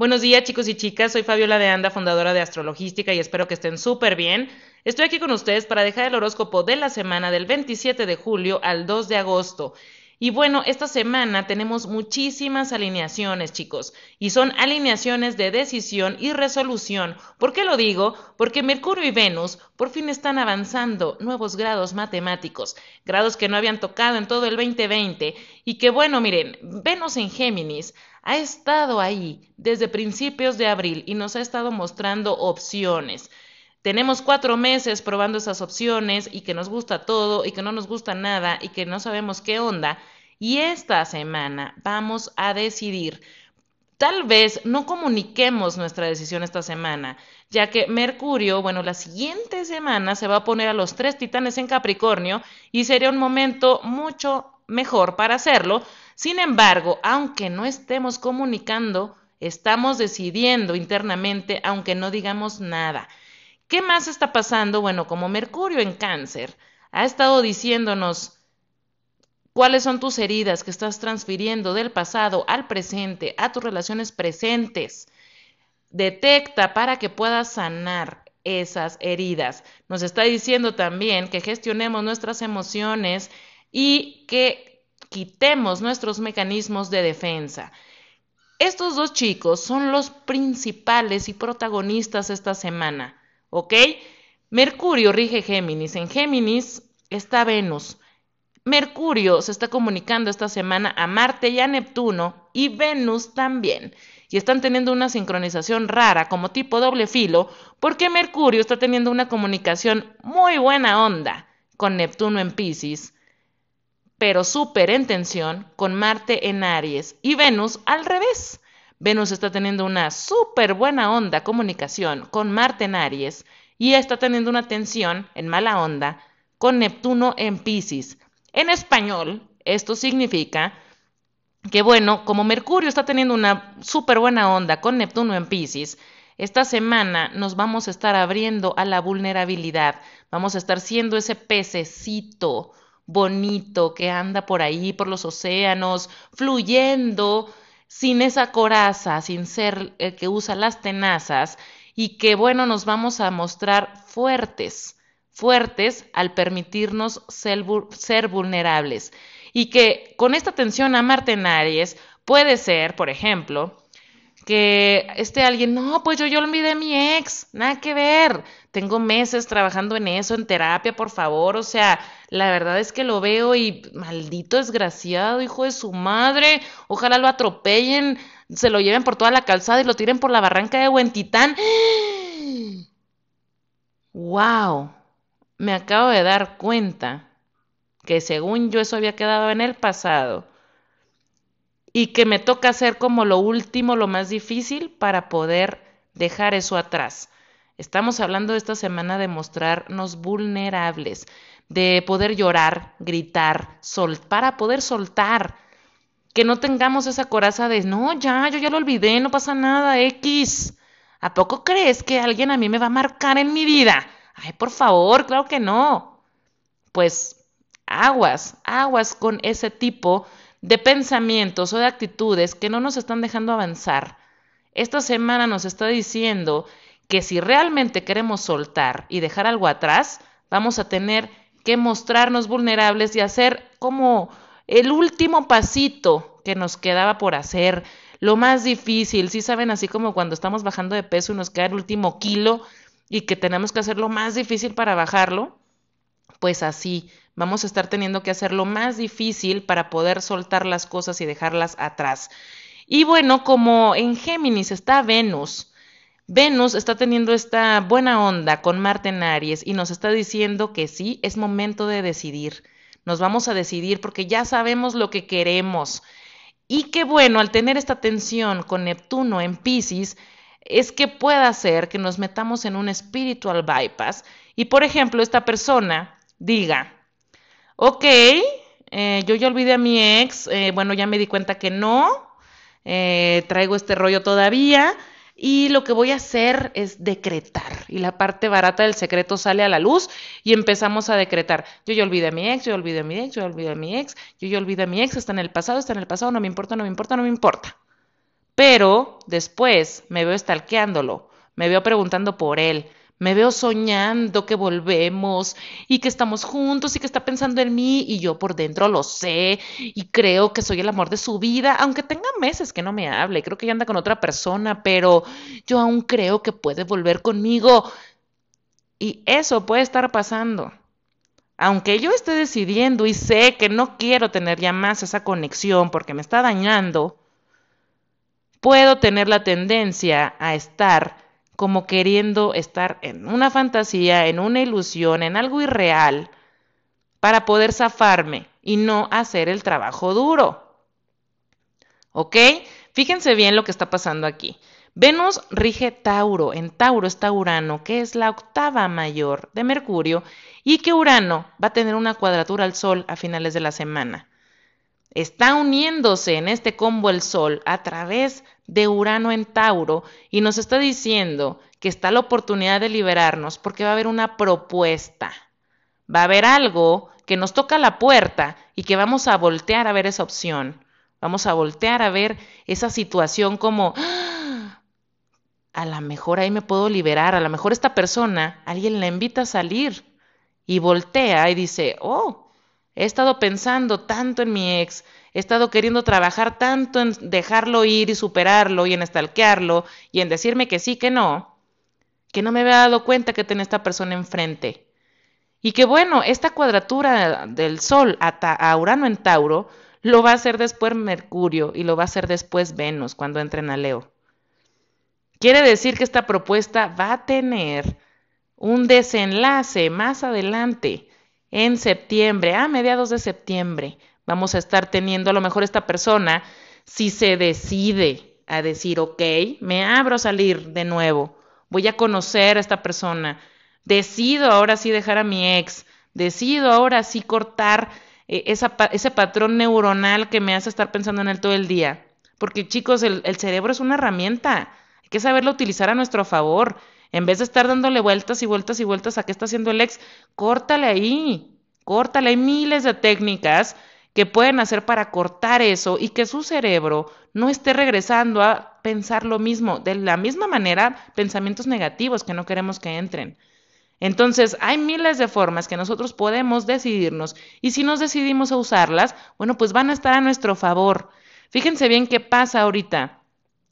Buenos días chicos y chicas, soy Fabiola de Anda, fundadora de Astrologística y espero que estén súper bien. Estoy aquí con ustedes para dejar el horóscopo de la semana del 27 de julio al 2 de agosto. Y bueno, esta semana tenemos muchísimas alineaciones, chicos, y son alineaciones de decisión y resolución. ¿Por qué lo digo? Porque Mercurio y Venus por fin están avanzando nuevos grados matemáticos, grados que no habían tocado en todo el 2020 y que bueno, miren, Venus en Géminis ha estado ahí desde principios de abril y nos ha estado mostrando opciones. Tenemos cuatro meses probando esas opciones y que nos gusta todo y que no nos gusta nada y que no sabemos qué onda. Y esta semana vamos a decidir. Tal vez no comuniquemos nuestra decisión esta semana, ya que Mercurio, bueno, la siguiente semana se va a poner a los tres titanes en Capricornio y sería un momento mucho mejor para hacerlo. Sin embargo, aunque no estemos comunicando, estamos decidiendo internamente, aunque no digamos nada. ¿Qué más está pasando? Bueno, como Mercurio en cáncer ha estado diciéndonos cuáles son tus heridas que estás transfiriendo del pasado al presente, a tus relaciones presentes. Detecta para que puedas sanar esas heridas. Nos está diciendo también que gestionemos nuestras emociones y que quitemos nuestros mecanismos de defensa. Estos dos chicos son los principales y protagonistas esta semana. ¿Ok? Mercurio rige Géminis. En Géminis está Venus. Mercurio se está comunicando esta semana a Marte y a Neptuno y Venus también. Y están teniendo una sincronización rara como tipo doble filo porque Mercurio está teniendo una comunicación muy buena onda con Neptuno en Pisces, pero súper en tensión con Marte en Aries y Venus al revés. Venus está teniendo una súper buena onda comunicación con Marte en Aries y está teniendo una tensión en mala onda con Neptuno en Pisces. En español, esto significa que, bueno, como Mercurio está teniendo una súper buena onda con Neptuno en Pisces, esta semana nos vamos a estar abriendo a la vulnerabilidad, vamos a estar siendo ese pececito bonito que anda por ahí, por los océanos, fluyendo sin esa coraza, sin ser el que usa las tenazas y que bueno, nos vamos a mostrar fuertes, fuertes al permitirnos ser, vulnerables. Y que con esta atención a Marte en Aries puede ser, por ejemplo, que esté alguien, no, pues yo, yo olvidé a mi ex, nada que ver, tengo meses trabajando en eso, en terapia, por favor, o sea, la verdad es que lo veo y maldito desgraciado, hijo de su madre, ojalá lo atropellen, se lo lleven por toda la calzada y lo tiren por la barranca de Huentitán. ¡Wow! Me acabo de dar cuenta que según yo eso había quedado en el pasado y que me toca hacer como lo último, lo más difícil para poder dejar eso atrás. Estamos hablando esta semana de mostrarnos vulnerables, de poder llorar, gritar, sol, para poder soltar, que no tengamos esa coraza de, no, ya, yo ya lo olvidé, no pasa nada, X. ¿A poco crees que alguien a mí me va a marcar en mi vida? Ay, por favor, claro que no. Pues aguas, aguas con ese tipo de pensamientos o de actitudes que no nos están dejando avanzar. Esta semana nos está diciendo que si realmente queremos soltar y dejar algo atrás, vamos a tener que mostrarnos vulnerables y hacer como el último pasito que nos quedaba por hacer, lo más difícil, si saben, así como cuando estamos bajando de peso y nos queda el último kilo y que tenemos que hacer lo más difícil para bajarlo, pues así, vamos a estar teniendo que hacer lo más difícil para poder soltar las cosas y dejarlas atrás. Y bueno, como en Géminis está Venus, Venus está teniendo esta buena onda con Marte en Aries y nos está diciendo que sí, es momento de decidir. Nos vamos a decidir porque ya sabemos lo que queremos. Y qué bueno, al tener esta tensión con Neptuno en Pisces, es que pueda ser que nos metamos en un spiritual bypass y, por ejemplo, esta persona diga, ok, eh, yo ya olvidé a mi ex, eh, bueno, ya me di cuenta que no, eh, traigo este rollo todavía y lo que voy a hacer es decretar. Y la parte barata del secreto sale a la luz y empezamos a decretar. Yo ya olvidé a mi ex, yo ya olvidé a mi ex, yo ya olvidé a mi ex, yo ya olvidé a mi ex, está en el pasado, está en el pasado, no me importa, no me importa, no me importa. Pero después me veo estalqueándolo, me veo preguntando por él, me veo soñando que volvemos y que estamos juntos y que está pensando en mí y yo por dentro lo sé y creo que soy el amor de su vida, aunque tenga meses que no me hable, creo que ya anda con otra persona, pero yo aún creo que puede volver conmigo. Y eso puede estar pasando. Aunque yo esté decidiendo y sé que no quiero tener ya más esa conexión porque me está dañando, puedo tener la tendencia a estar como queriendo estar en una fantasía, en una ilusión, en algo irreal, para poder zafarme y no hacer el trabajo duro. ¿Ok? Fíjense bien lo que está pasando aquí. Venus rige Tauro, en Tauro está Urano, que es la octava mayor de Mercurio, y que Urano va a tener una cuadratura al Sol a finales de la semana. Está uniéndose en este combo el Sol a través de Urano en Tauro y nos está diciendo que está la oportunidad de liberarnos porque va a haber una propuesta. Va a haber algo que nos toca la puerta y que vamos a voltear a ver esa opción. Vamos a voltear a ver esa situación como, ¡Ah! a lo mejor ahí me puedo liberar, a lo mejor esta persona, alguien la invita a salir y voltea y dice, oh, he estado pensando tanto en mi ex, he estado queriendo trabajar tanto en dejarlo ir y superarlo y en estalquearlo y en decirme que sí, que no, que no me había dado cuenta que tenía esta persona enfrente. Y que bueno, esta cuadratura del Sol a, Urano en Tauro lo va a hacer después Mercurio y lo va a hacer después Venus cuando entren a Leo. Quiere decir que esta propuesta va a tener un desenlace más adelante, en septiembre, a mediados de septiembre, vamos a estar teniendo a lo mejor esta persona, si se decide a decir, ok, me abro a salir de nuevo, voy a conocer a esta persona, decido ahora sí dejar a mi ex, decido ahora sí cortar eh, ese patrón neuronal que me hace estar pensando en él todo el día. Porque chicos, el, el cerebro es una herramienta, hay que saberlo utilizar a nuestro favor. En vez de estar dándole vueltas y vueltas y vueltas a qué está haciendo el ex, córtale ahí, córtale. Hay miles de técnicas que pueden hacer para cortar eso y que su cerebro no esté regresando a pensar lo mismo, de la misma manera, pensamientos negativos que no queremos que entren. Entonces, hay miles de formas que nosotros podemos decidirnos y si nos decidimos a usarlas, bueno, pues van a estar a nuestro favor. Fíjense bien qué pasa ahorita.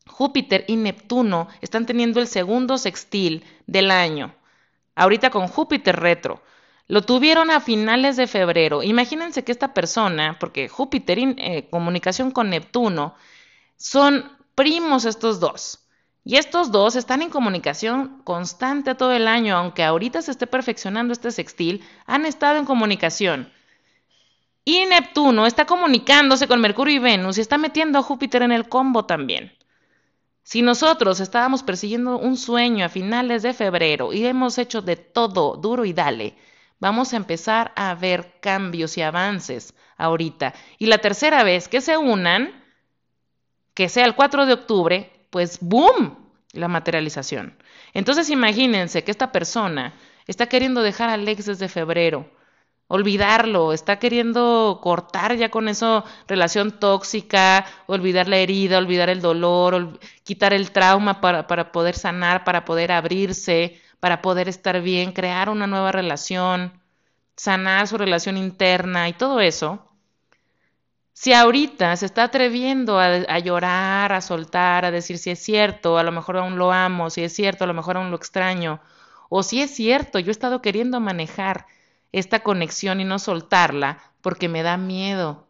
Júpiter y Neptuno están teniendo el segundo sextil del año. Ahorita con Júpiter retro. Lo tuvieron a finales de febrero. Imagínense que esta persona, porque Júpiter en eh, comunicación con Neptuno, son primos estos dos. Y estos dos están en comunicación constante todo el año, aunque ahorita se esté perfeccionando este sextil, han estado en comunicación. Y Neptuno está comunicándose con Mercurio y Venus y está metiendo a Júpiter en el combo también. Si nosotros estábamos persiguiendo un sueño a finales de febrero y hemos hecho de todo duro y dale, vamos a empezar a ver cambios y avances ahorita. Y la tercera vez que se unan, que sea el 4 de octubre, pues ¡boom! La materialización. Entonces imagínense que esta persona está queriendo dejar al ex desde febrero, olvidarlo, está queriendo cortar ya con eso relación tóxica, olvidar la herida, olvidar el dolor, quitar el trauma para, para poder sanar, para poder abrirse, para poder estar bien, crear una nueva relación, sanar su relación interna y todo eso, si ahorita se está atreviendo a, llorar, a soltar, a decir si es cierto, a lo mejor aún lo amo, si es cierto, a lo mejor aún lo extraño, o si es cierto, yo he estado queriendo manejar esta conexión y no soltarla porque me da miedo.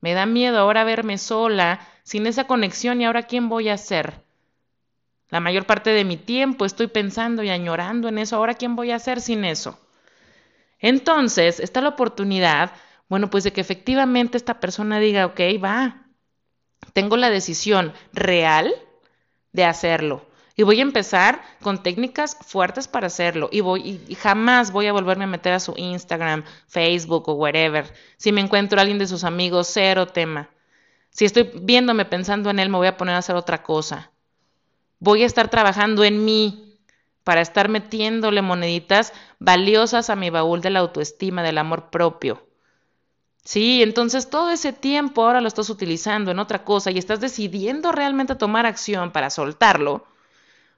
Me da miedo ahora verme sola, sin esa conexión y ahora quién voy a ser. La mayor parte de mi tiempo estoy pensando y añorando en eso. Ahora, ¿quién voy a hacer sin eso? Entonces, está la oportunidad, bueno, pues de que efectivamente esta persona diga, ok, va, tengo la decisión real de hacerlo. Y voy a empezar con técnicas fuertes para hacerlo. Y, voy, y jamás voy a volverme a meter a su Instagram, Facebook o wherever. Si me encuentro a alguien de sus amigos, cero tema. Si estoy viéndome pensando en él, me voy a poner a hacer otra cosa voy a estar trabajando en mí para estar metiéndole moneditas valiosas a mi baúl de la autoestima, del amor propio. Sí, entonces todo ese tiempo ahora lo estás utilizando en otra cosa y estás decidiendo realmente tomar acción para soltarlo.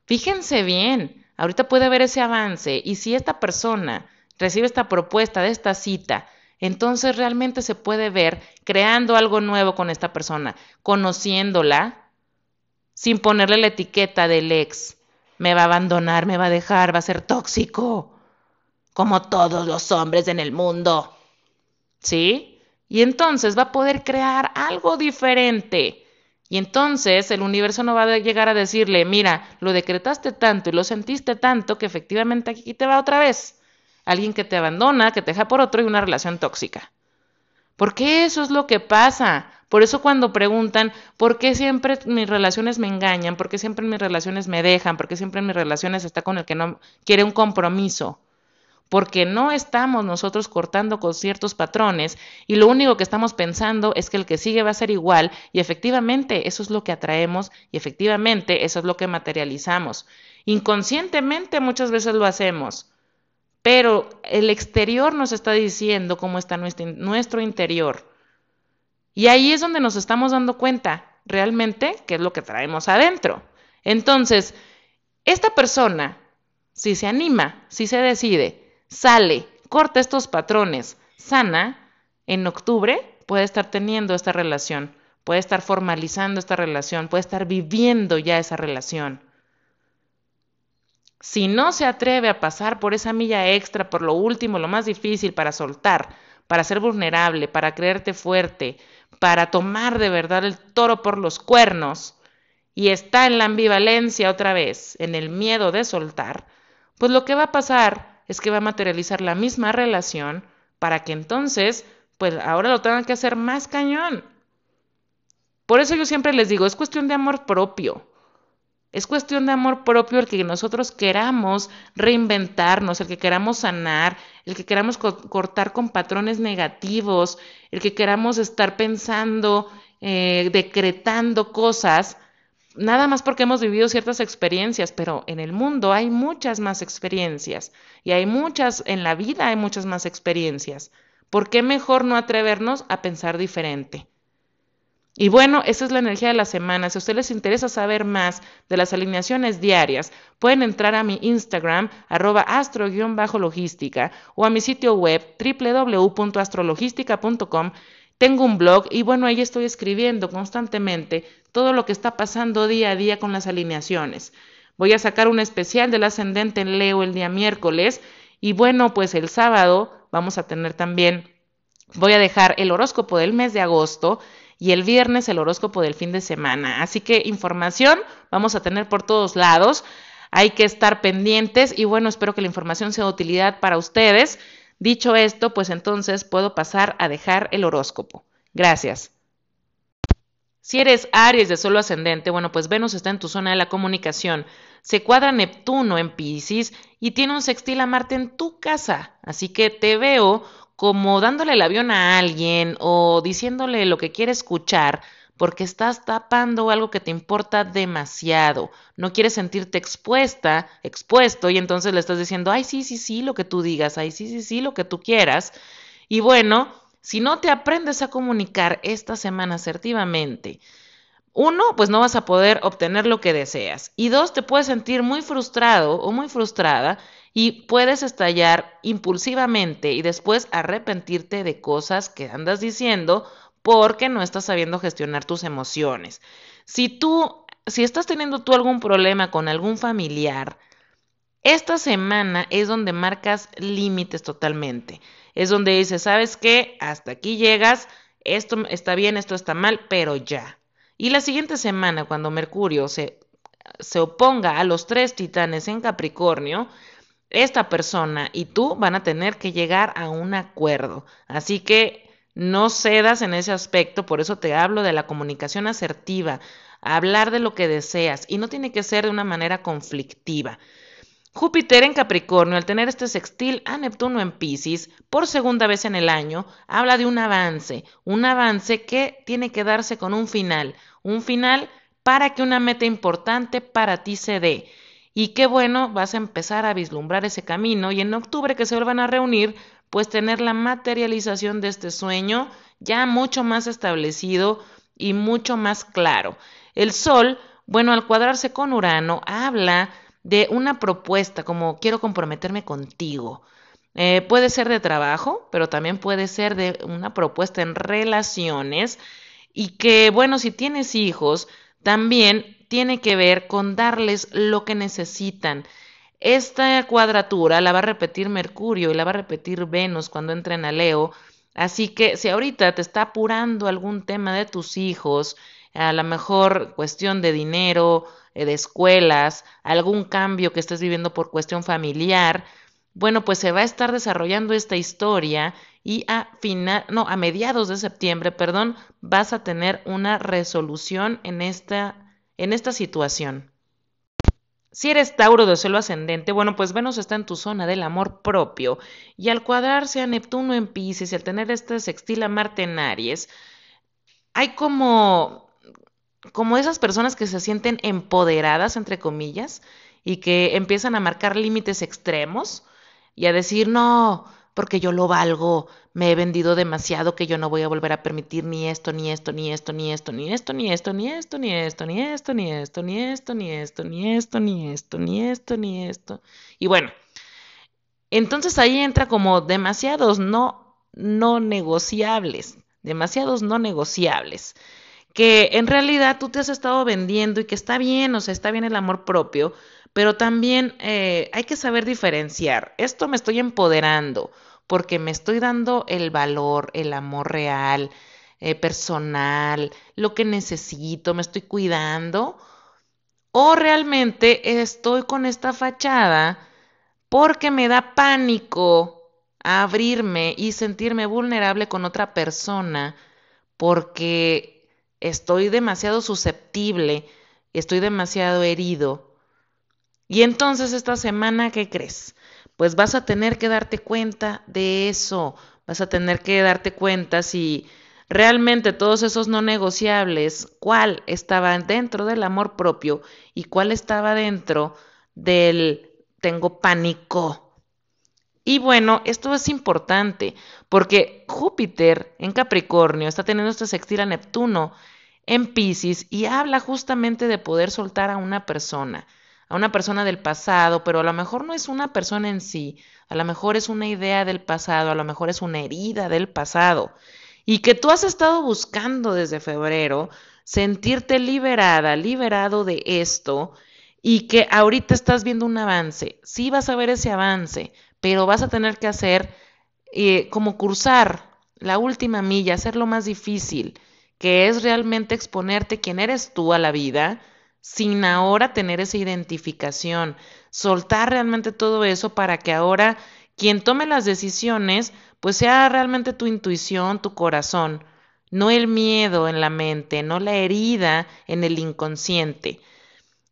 Fíjense bien, ahorita puede haber ese avance y si esta persona recibe esta propuesta de esta cita, entonces realmente se puede ver creando algo nuevo con esta persona, conociéndola, sin ponerle la etiqueta del ex. Me va a abandonar, me va a dejar, va a ser tóxico, como todos los hombres en el mundo. ¿Sí? Y entonces va a poder crear algo diferente. Y entonces el universo no va a llegar a decirle, mira, lo decretaste tanto y lo sentiste tanto que efectivamente aquí te va otra vez. Alguien que te abandona, que te deja por otro y una relación tóxica. Porque eso es lo que pasa. Por eso cuando preguntan, ¿por qué siempre mis relaciones me engañan? ¿Por qué siempre mis relaciones me dejan? ¿Por qué siempre mis relaciones está con el que no quiere un compromiso? Porque no estamos nosotros cortando con ciertos patrones y lo único que estamos pensando es que el que sigue va a ser igual y efectivamente eso es lo que atraemos y efectivamente eso es lo que materializamos. Inconscientemente muchas veces lo hacemos, pero el exterior nos está diciendo cómo está nuestro, interior. Y ahí es donde nos estamos dando cuenta realmente qué es lo que traemos adentro. Entonces, esta persona, si se anima, si se decide, sale, corta estos patrones, sana, en octubre puede estar teniendo esta relación, puede estar formalizando esta relación, puede estar viviendo ya esa relación. Si no se atreve a pasar por esa milla extra, por lo último, lo más difícil para soltar, para ser vulnerable, para creerte fuerte, para tomar de verdad el toro por los cuernos, y está en la ambivalencia otra vez, en el miedo de soltar, pues lo que va a pasar es que va a materializar la misma relación para que entonces, pues ahora lo tengan que hacer más cañón. Por eso yo siempre les digo, es cuestión de amor propio. Es cuestión de amor propio el que nosotros queramos reinventarnos, el que queramos sanar, el que queramos cortar con patrones negativos, el que queramos estar pensando, eh, decretando cosas nada más porque hemos vivido ciertas experiencias, pero en el mundo hay muchas más experiencias y hay muchas, en la vida hay muchas más experiencias. ¿Por qué mejor no atrevernos a pensar diferente? Y bueno, esa es la energía de la semana. Si a ustedes les interesa saber más de las alineaciones diarias, pueden entrar a mi Instagram, arroba astro-logística, o a mi sitio web www.astrologística.com tengo un blog y bueno, ahí estoy escribiendo constantemente todo lo que está pasando día a día con las alineaciones. Voy a sacar un especial del ascendente en Leo el día miércoles y bueno, pues el sábado vamos a tener también, voy a dejar el horóscopo del mes de agosto y el viernes el horóscopo del fin de semana. Así que información vamos a tener por todos lados. Hay que estar pendientes y bueno, espero que la información sea de utilidad para ustedes. Dicho esto, pues entonces puedo pasar a dejar el horóscopo. Gracias. Si eres Aries de solo ascendente, bueno, pues Venus está en tu zona de la comunicación. Se cuadra Neptuno en Pisces y tiene un sextil a Marte en tu casa. Así que te veo como dándole el avión a alguien o diciéndole lo que quiere escuchar porque estás tapando algo que te importa demasiado. No quieres sentirte expuesta, expuesto, y entonces le estás diciendo, ay, sí, sí, sí, lo que tú digas, ay, sí, sí, sí, lo que tú quieras. Y bueno, si no te aprendes a comunicar esta semana asertivamente, uno, pues no vas a poder obtener lo que deseas. Y dos, te puedes sentir muy frustrado o muy frustrada y puedes estallar impulsivamente y después arrepentirte de cosas que andas diciendo porque no estás sabiendo gestionar tus emociones. Si tú, si estás teniendo tú algún problema con algún familiar, esta semana es donde marcas límites totalmente. Es donde dices, ¿sabes qué? Hasta aquí llegas, esto está bien, esto está mal, pero ya. Y la siguiente semana, cuando Mercurio se, se oponga a los tres titanes en Capricornio, esta persona y tú van a tener que llegar a un acuerdo. Así que no cedas en ese aspecto, por eso te hablo de la comunicación asertiva, hablar de lo que deseas y no tiene que ser de una manera conflictiva. Júpiter en Capricornio, al tener este sextil a Neptuno en Pisces por segunda vez en el año, habla de un avance, un avance que tiene que darse con un final, un final para que una meta importante para ti se dé. Y qué bueno, vas a empezar a vislumbrar ese camino y en octubre que se vuelvan a reunir pues tener la materialización de este sueño ya mucho más establecido y mucho más claro. El Sol, bueno, al cuadrarse con Urano, habla de una propuesta como quiero comprometerme contigo. Eh, puede ser de trabajo, pero también puede ser de una propuesta en relaciones y que, bueno, si tienes hijos, también tiene que ver con darles lo que necesitan. Esta cuadratura la va a repetir Mercurio y la va a repetir Venus cuando entren a Leo. Así que si ahorita te está apurando algún tema de tus hijos, a lo mejor cuestión de dinero, eh, de escuelas, algún cambio que estés viviendo por cuestión familiar, bueno, pues se va a estar desarrollando esta historia y a final, no, a mediados de septiembre, perdón, vas a tener una resolución en esta en esta situación. Si eres Tauro de suelo ascendente, bueno, pues Venus está en tu zona del amor propio y al cuadrarse a Neptuno en Pisces y al tener este sextil a Marte en Aries, hay como como esas personas que se sienten empoderadas entre comillas y que empiezan a marcar límites extremos y a decir, "No, porque yo lo valgo, me he vendido demasiado que yo no voy a volver a permitir ni esto, ni esto, ni esto, ni esto, ni esto, ni esto, ni esto, ni esto, ni esto, ni esto, ni esto, ni esto, ni esto, ni esto, ni esto, ni esto. Y bueno, entonces ahí entra como demasiados no, no negociables, demasiados no negociables, que en realidad tú te has estado vendiendo y que está bien, o sea, está bien el amor propio, pero también eh, hay que saber diferenciar. Esto me estoy empoderando porque me estoy dando el valor, el amor real, eh, personal, lo que necesito, me estoy cuidando. O realmente estoy con esta fachada porque me da pánico abrirme y sentirme vulnerable con otra persona porque estoy demasiado susceptible, estoy demasiado herido y entonces esta semana, ¿qué crees? Pues vas a tener que darte cuenta de eso, vas a tener que darte cuenta si realmente todos esos no negociables, cuál estaba dentro del amor propio y cuál estaba dentro del tengo pánico. Y bueno, esto es importante porque Júpiter en Capricornio está teniendo este sextil a Neptuno en Pisces y habla justamente de poder soltar a una persona a una persona del pasado, pero a lo mejor no es una persona en sí, a lo mejor es una idea del pasado, a lo mejor es una herida del pasado, y que tú has estado buscando desde febrero sentirte liberada, liberado de esto, y que ahorita estás viendo un avance. Sí vas a ver ese avance, pero vas a tener que hacer eh, como cursar la última milla, hacerlo más difícil, que es realmente exponerte quién eres tú a la vida, sin ahora tener esa identificación, soltar realmente todo eso para que ahora quien tome las decisiones, pues sea realmente tu intuición, tu corazón, no el miedo en la mente, no la herida en el inconsciente.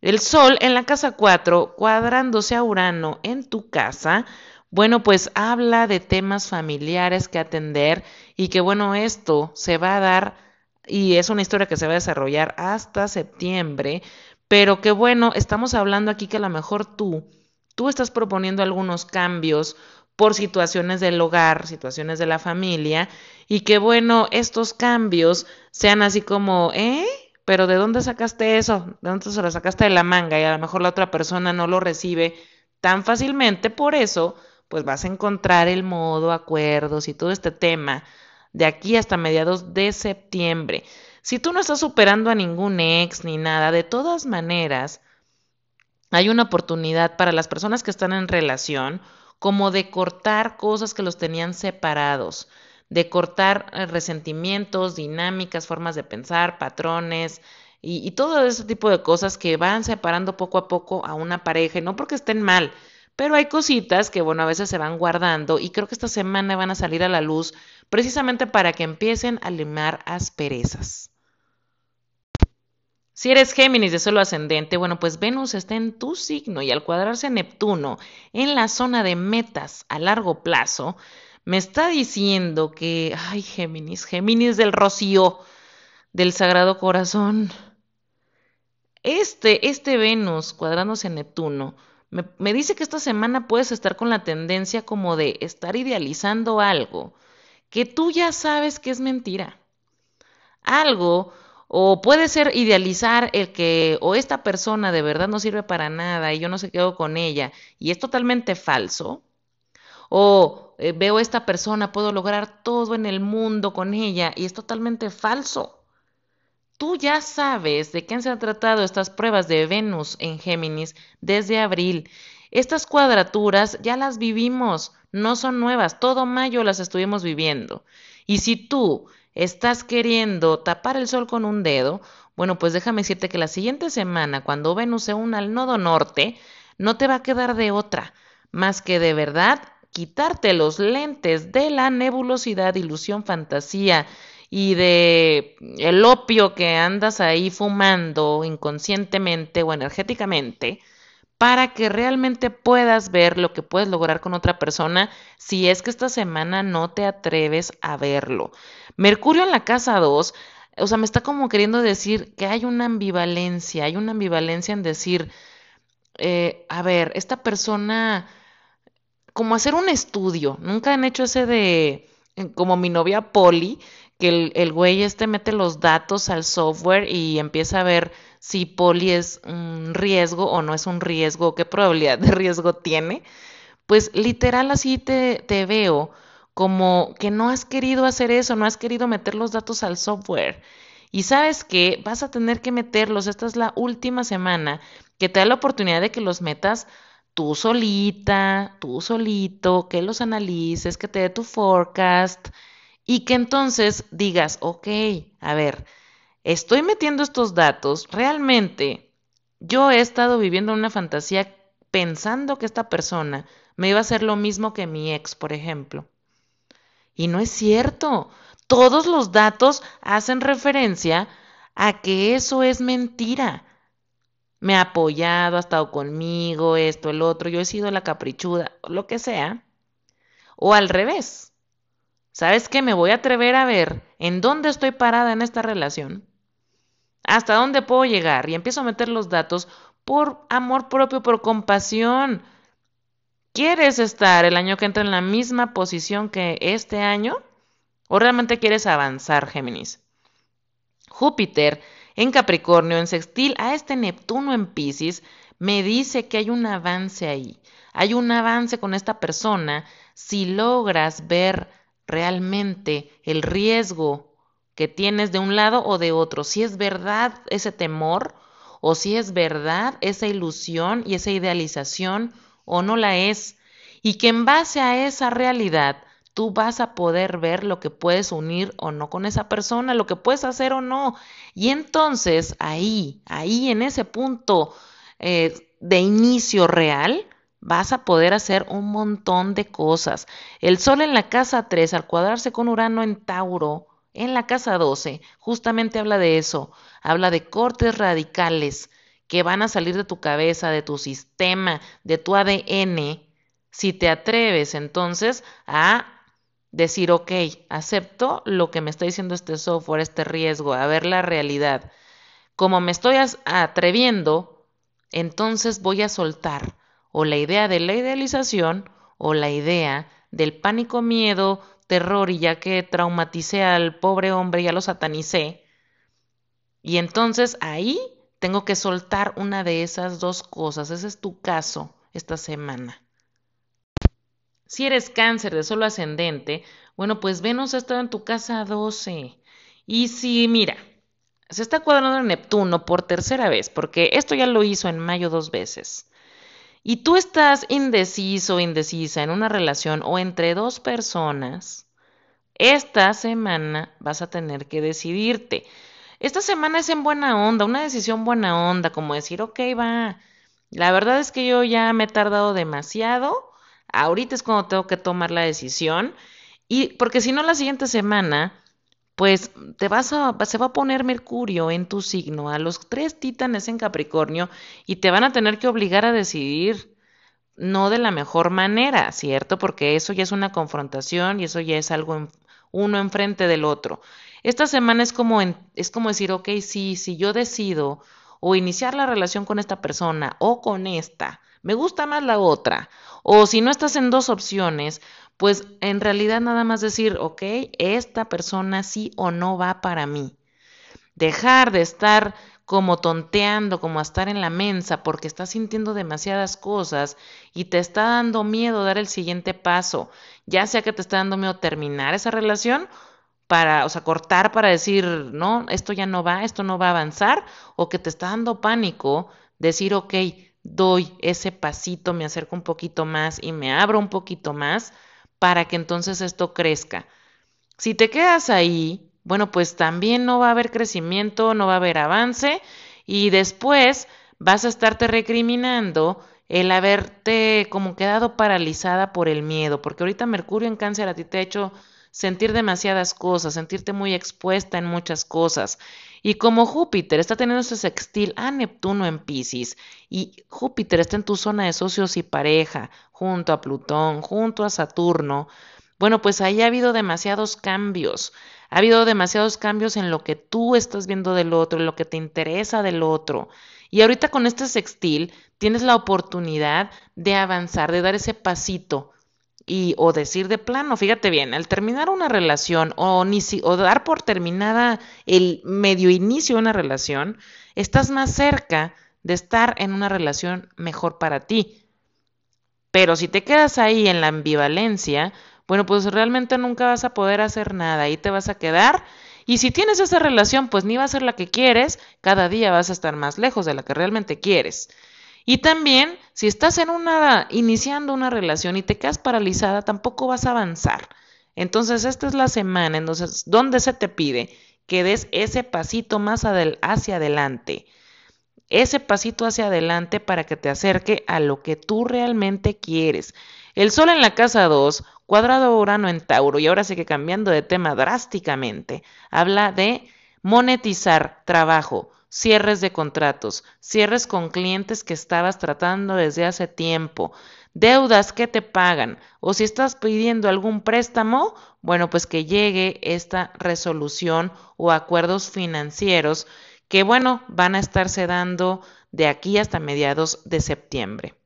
El Sol en la casa 4, cuadrándose a Urano en tu casa, bueno, pues habla de temas familiares que atender y que bueno, esto se va a dar y es una historia que se va a desarrollar hasta septiembre, pero que bueno, estamos hablando aquí que a lo mejor tú, tú estás proponiendo algunos cambios por situaciones del hogar, situaciones de la familia, y que bueno, estos cambios sean así como, ¿eh? Pero ¿de dónde sacaste eso? ¿De dónde se lo sacaste de la manga? Y a lo mejor la otra persona no lo recibe tan fácilmente, por eso, pues vas a encontrar el modo, acuerdos y todo este tema de aquí hasta mediados de septiembre. Si tú no estás superando a ningún ex ni nada, de todas maneras, hay una oportunidad para las personas que están en relación como de cortar cosas que los tenían separados, de cortar eh, resentimientos, dinámicas, formas de pensar, patrones y, todo ese tipo de cosas que van separando poco a poco a una pareja, y no porque estén mal, pero hay cositas que, bueno, a veces se van guardando y creo que esta semana van a salir a la luz precisamente para que empiecen a limar asperezas. Si eres Géminis de suelo ascendente, bueno, pues Venus está en tu signo y al cuadrarse Neptuno en la zona de metas a largo plazo, me está diciendo que, ay, Géminis, Géminis del Rocío, del Sagrado Corazón. Este, este Venus cuadrándose Neptuno, me, dice que esta semana puedes estar con la tendencia como de estar idealizando algo que tú ya sabes que es mentira. Algo o puede ser idealizar el que o esta persona de verdad no sirve para nada y yo no se quedo con ella y es totalmente falso. O eh, veo a esta persona, puedo lograr todo en el mundo con ella y es totalmente falso. Tú ya sabes de qué se han tratado estas pruebas de Venus en Géminis desde abril. Estas cuadraturas ya las vivimos, no son nuevas, todo mayo las estuvimos viviendo. Y si tú estás queriendo tapar el sol con un dedo, bueno, pues déjame decirte que la siguiente semana, cuando Venus se una al nodo norte, no te va a quedar de otra, más que de verdad quitarte los lentes de la nebulosidad, ilusión, fantasía y de el opio que andas ahí fumando inconscientemente o energéticamente para que realmente puedas ver lo que puedes lograr con otra persona si es que esta semana no te atreves a verlo. Mercurio en la casa 2, o sea, me está como queriendo decir que hay una ambivalencia, hay una ambivalencia en decir, eh, a ver, esta persona, como hacer un estudio, nunca han hecho ese de, como mi novia Polly, que el, el güey este mete los datos al software y empieza a ver si poli es un riesgo o no es un riesgo, qué probabilidad de riesgo tiene, pues literal así te, te veo como que no has querido hacer eso, no has querido meter los datos al software. Y sabes que vas a tener que meterlos, esta es la última semana que te da la oportunidad de que los metas tú solita, tú solito, que los analices, que te dé tu forecast y que entonces digas, ok, a ver, estoy metiendo estos datos, realmente yo he estado viviendo una fantasía pensando que esta persona me iba a hacer lo mismo que mi ex, por ejemplo. Y no es cierto. Todos los datos hacen referencia a que eso es mentira. Me ha apoyado, ha estado conmigo, esto, el otro, yo he sido la caprichuda, lo que sea. O al revés. ¿Sabes qué? Me voy a atrever a ver en dónde estoy parada en esta relación hasta dónde puedo llegar y empiezo a meter los datos por amor propio, por compasión. ¿Quieres estar el año que entra en la misma posición que este año? ¿O realmente quieres avanzar, Géminis? Júpiter en Capricornio, en sextil a este Neptuno en Pisces, me dice que hay un avance ahí. Hay un avance con esta persona si logras ver realmente el riesgo que tienes de un lado o de otro, si es verdad ese temor o si es verdad esa ilusión y esa idealización o no la es, y que en base a esa realidad tú vas a poder ver lo que puedes unir o no con esa persona, lo que puedes hacer o no. Y entonces ahí, ahí en ese punto eh, de inicio real, vas a poder hacer un montón de cosas. El sol en la casa 3 al cuadrarse con Urano en Tauro, en la casa 12 justamente habla de eso, habla de cortes radicales que van a salir de tu cabeza, de tu sistema, de tu ADN, si te atreves entonces a decir, ok, acepto lo que me está diciendo este software, este riesgo, a ver la realidad. Como me estoy atreviendo, entonces voy a soltar o la idea de la idealización o la idea del pánico miedo, terror y ya que traumaticé al pobre hombre, ya lo satanicé. Y entonces ahí tengo que soltar una de esas dos cosas. Ese es tu caso esta semana. Si eres cáncer de solo ascendente, bueno, pues Venus ha estado en tu casa 12. Y si, mira, se está cuadrando Neptuno por tercera vez, porque esto ya lo hizo en mayo dos veces y tú estás indeciso indecisa en una relación o entre dos personas, esta semana vas a tener que decidirte. Esta semana es en buena onda, una decisión buena onda, como decir, ok, va, la verdad es que yo ya me he tardado demasiado, ahorita es cuando tengo que tomar la decisión, y porque si no la siguiente semana pues te vas a, se va a poner Mercurio en tu signo, a los tres titanes en Capricornio, y te van a tener que obligar a decidir no de la mejor manera, ¿cierto? Porque eso ya es una confrontación y eso ya es algo uno enfrente del otro. Esta semana es como, es como decir, ok, sí, si yo decido o iniciar la relación con esta persona o con esta, me gusta más la otra. O si no estás en dos opciones, pues en realidad nada más decir, ok, esta persona sí o no va para mí. Dejar de estar como tonteando, como a estar en la mensa, porque estás sintiendo demasiadas cosas y te está dando miedo dar el siguiente paso, ya sea que te está dando miedo terminar esa relación para, o sea, cortar para decir, no, esto ya no va, esto no va a avanzar, o que te está dando pánico decir, ok, doy ese pasito, me acerco un poquito más y me abro un poquito más para que entonces esto crezca. Si te quedas ahí, bueno, pues también no va a haber crecimiento, no va a haber avance y después vas a estarte recriminando el haberte como quedado paralizada por el miedo, porque ahorita Mercurio en cáncer a ti te ha hecho sentir demasiadas cosas, sentirte muy expuesta en muchas cosas. Y como Júpiter está teniendo ese sextil a Neptuno en Pisces y Júpiter está en tu zona de socios y pareja, junto a Plutón, junto a Saturno, bueno, pues ahí ha habido demasiados cambios. Ha habido demasiados cambios en lo que tú estás viendo del otro, en lo que te interesa del otro. Y ahorita con este sextil tienes la oportunidad de avanzar, de dar ese pasito y o decir de plano, fíjate bien, al terminar una relación o, ni si, o dar por terminada el medio inicio de una relación, estás más cerca de estar en una relación mejor para ti. Pero si te quedas ahí en la ambivalencia, bueno, pues realmente nunca vas a poder hacer nada, ahí te vas a quedar. Y si tienes esa relación, pues ni va a ser la que quieres, cada día vas a estar más lejos de la que realmente quieres. Y también, si estás en una, iniciando una relación y te quedas paralizada, tampoco vas a avanzar. Entonces, esta es la semana entonces, donde se te pide que des ese pasito más hacia adelante. Ese pasito hacia adelante para que te acerque a lo que tú realmente quieres. El sol en la casa 2, cuadrado Urano en Tauro, y ahora sí que cambiando de tema drásticamente, habla de monetizar trabajo, cierres de contratos, cierres con clientes que estabas tratando desde hace tiempo, deudas que te pagan o si estás pidiendo algún préstamo, bueno, pues que llegue esta resolución o acuerdos financieros que, bueno, van a estarse dando de aquí hasta mediados de septiembre.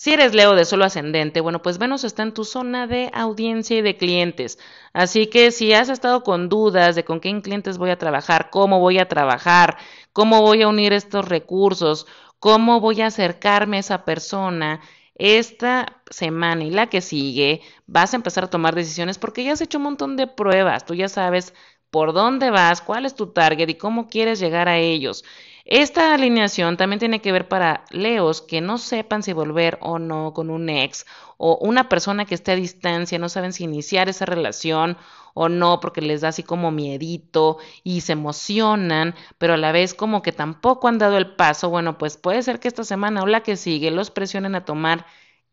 Si eres Leo de solo ascendente, bueno, pues Venus está en tu zona de audiencia y de clientes. Así que si has estado con dudas de con qué clientes voy a trabajar, cómo voy a trabajar, cómo voy a unir estos recursos, cómo voy a acercarme a esa persona, esta semana y la que sigue vas a empezar a tomar decisiones porque ya has hecho un montón de pruebas, tú ya sabes por dónde vas, cuál es tu target y cómo quieres llegar a ellos. Esta alineación también tiene que ver para leos que no sepan si volver o no con un ex o una persona que esté a distancia, no saben si iniciar esa relación o no porque les da así como miedito y se emocionan, pero a la vez como que tampoco han dado el paso. Bueno, pues puede ser que esta semana o la que sigue los presionen a tomar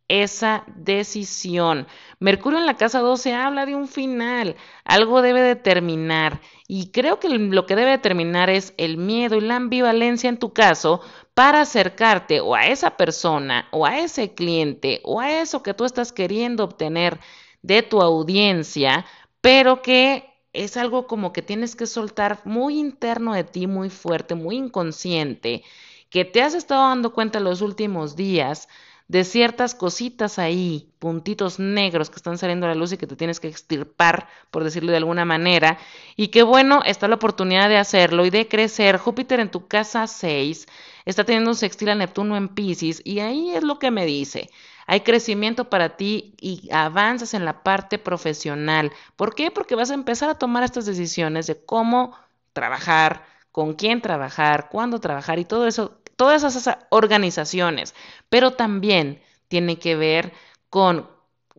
esa decisión. Mercurio en la casa 12 habla de un final, algo debe de terminar y creo que lo que debe de terminar es el miedo y la ambivalencia en tu caso para acercarte o a esa persona o a ese cliente o a eso que tú estás queriendo obtener de tu audiencia, pero que es algo como que tienes que soltar muy interno de ti, muy fuerte, muy inconsciente, que te has estado dando cuenta los últimos días de ciertas cositas ahí, puntitos negros que están saliendo a la luz y que te tienes que extirpar, por decirlo de alguna manera, y que bueno, está la oportunidad de hacerlo y de crecer. Júpiter en tu casa 6 está teniendo un sextil a Neptuno en Pisces y ahí es lo que me dice. Hay crecimiento para ti y avanzas en la parte profesional. ¿Por qué? Porque vas a empezar a tomar estas decisiones de cómo trabajar, con quién trabajar, cuándo trabajar y todo eso todas esas organizaciones, pero también tiene que ver con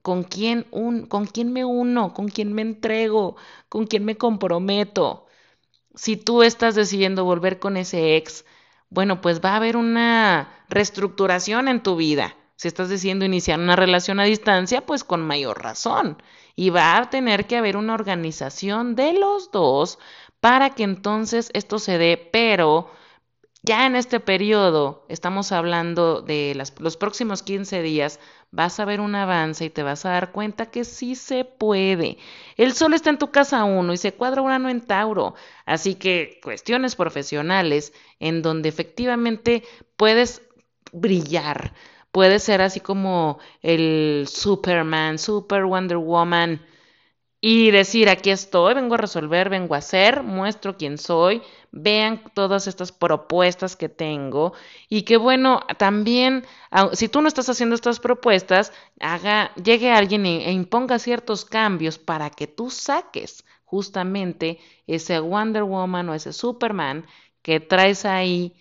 con quién, un, con quién me uno, con quién me entrego, con quién me comprometo. Si tú estás decidiendo volver con ese ex, bueno, pues va a haber una reestructuración en tu vida. Si estás decidiendo iniciar una relación a distancia, pues con mayor razón. Y va a tener que haber una organización de los dos para que entonces esto se dé, pero Ya en este periodo, estamos hablando de los próximos 15 días, vas a ver un avance y te vas a dar cuenta que sí se puede. El sol está en tu casa uno y se cuadra Urano en Tauro, así que cuestiones profesionales en donde efectivamente puedes brillar, puedes ser así como el Superman, Super Wonder Woman y decir, aquí estoy, vengo a resolver, vengo a hacer, muestro quién soy, vean todas estas propuestas que tengo y que bueno, también, si tú no estás haciendo estas propuestas, haga, llegue alguien e, imponga ciertos cambios para que tú saques justamente ese Wonder Woman o ese Superman que traes ahí.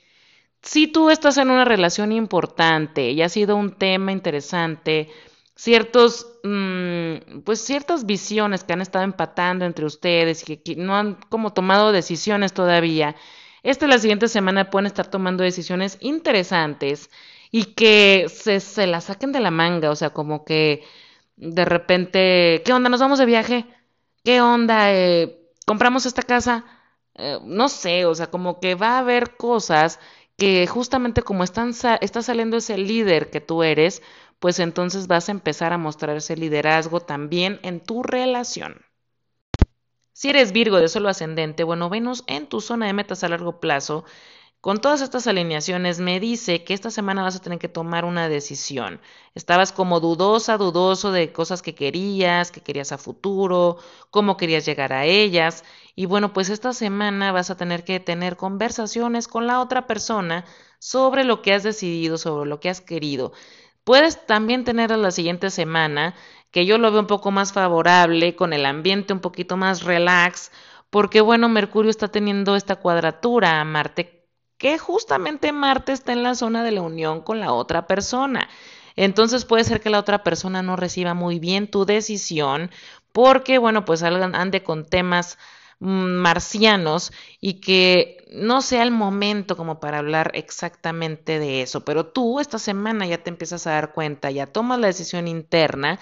Si tú estás en una relación importante y ha sido un tema interesante, ciertos, mm, pues ciertas visiones que han estado empatando entre ustedes y que no han como tomado decisiones todavía. Esta la siguiente semana pueden estar tomando decisiones interesantes y que se, se las saquen de la manga, o sea, como que de repente, ¿qué onda? ¿Nos vamos de viaje? ¿Qué onda? Eh, ¿Compramos esta casa? Eh, no sé, o sea, como que va a haber cosas que justamente como están, está saliendo ese líder que tú eres, pues entonces vas a empezar a mostrar ese liderazgo también en tu relación. Si eres Virgo de solo ascendente, bueno, Venus en tu zona de metas a largo plazo, con todas estas alineaciones me dice que esta semana vas a tener que tomar una decisión. Estabas como dudosa, dudoso de cosas que querías, que querías a futuro, cómo querías llegar a ellas. Y bueno, pues esta semana vas a tener que tener conversaciones con la otra persona sobre lo que has decidido, sobre lo que has querido. Puedes también tener a la siguiente semana, que yo lo veo un poco más favorable, con el ambiente un poquito más relax, porque bueno, Mercurio está teniendo esta cuadratura a Marte, que justamente Marte está en la zona de la unión con la otra persona. Entonces puede ser que la otra persona no reciba muy bien tu decisión, porque bueno, pues ande con temas marcianos y que no sea el momento como para hablar exactamente de eso, pero tú esta semana ya te empiezas a dar cuenta, ya tomas la decisión interna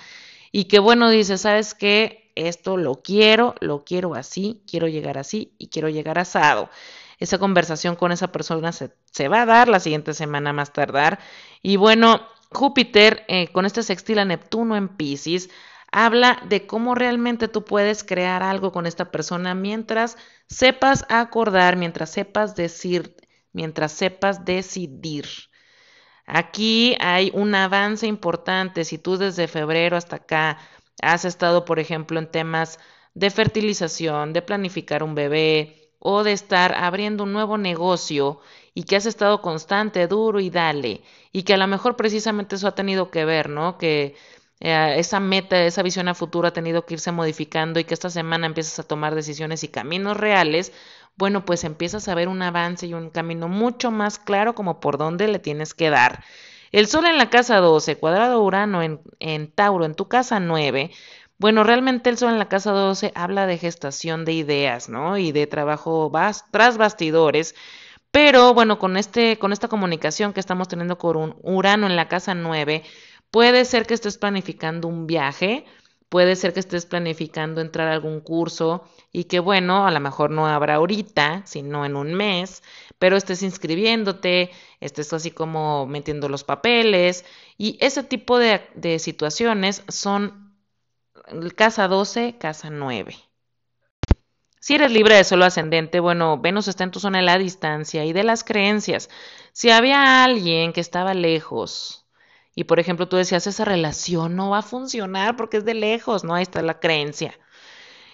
y que bueno, dices, ¿sabes qué? Esto lo quiero, lo quiero así, quiero llegar así y quiero llegar asado. Esa conversación con esa persona se, se va a dar la siguiente semana más tardar. Y bueno, Júpiter eh, con este sextil a Neptuno en Pisces habla de cómo realmente tú puedes crear algo con esta persona mientras sepas acordar, mientras sepas decir, mientras sepas decidir. Aquí hay un avance importante. Si tú desde febrero hasta acá has estado, por ejemplo, en temas de fertilización, de planificar un bebé o de estar abriendo un nuevo negocio y que has estado constante, duro y dale, y que a lo mejor precisamente eso ha tenido que ver, ¿no? Que eh, esa meta, esa visión a futuro ha tenido que irse modificando y que esta semana empiezas a tomar decisiones y caminos reales, bueno, pues empiezas a ver un avance y un camino mucho más claro como por dónde le tienes que dar. El Sol en la casa 12, cuadrado Urano en, en Tauro, en tu casa 9, bueno, realmente el Sol en la casa 12 habla de gestación de ideas, ¿no? Y de trabajo tras bastidores. Pero bueno, con, este, con esta comunicación que estamos teniendo con un Urano en la casa 9, Puede ser que estés planificando un viaje, puede ser que estés planificando entrar a algún curso y que bueno, a lo mejor no habrá ahorita, sino en un mes, pero estés inscribiéndote, estés así como metiendo los papeles y ese tipo de, situaciones son casa 12, casa 9. Si eres libre de solo ascendente, bueno, Venus está en tu zona de la distancia y de las creencias. Si había alguien que estaba lejos, y por ejemplo, tú decías, esa relación no va a funcionar porque es de lejos, ¿no? Ahí está la creencia.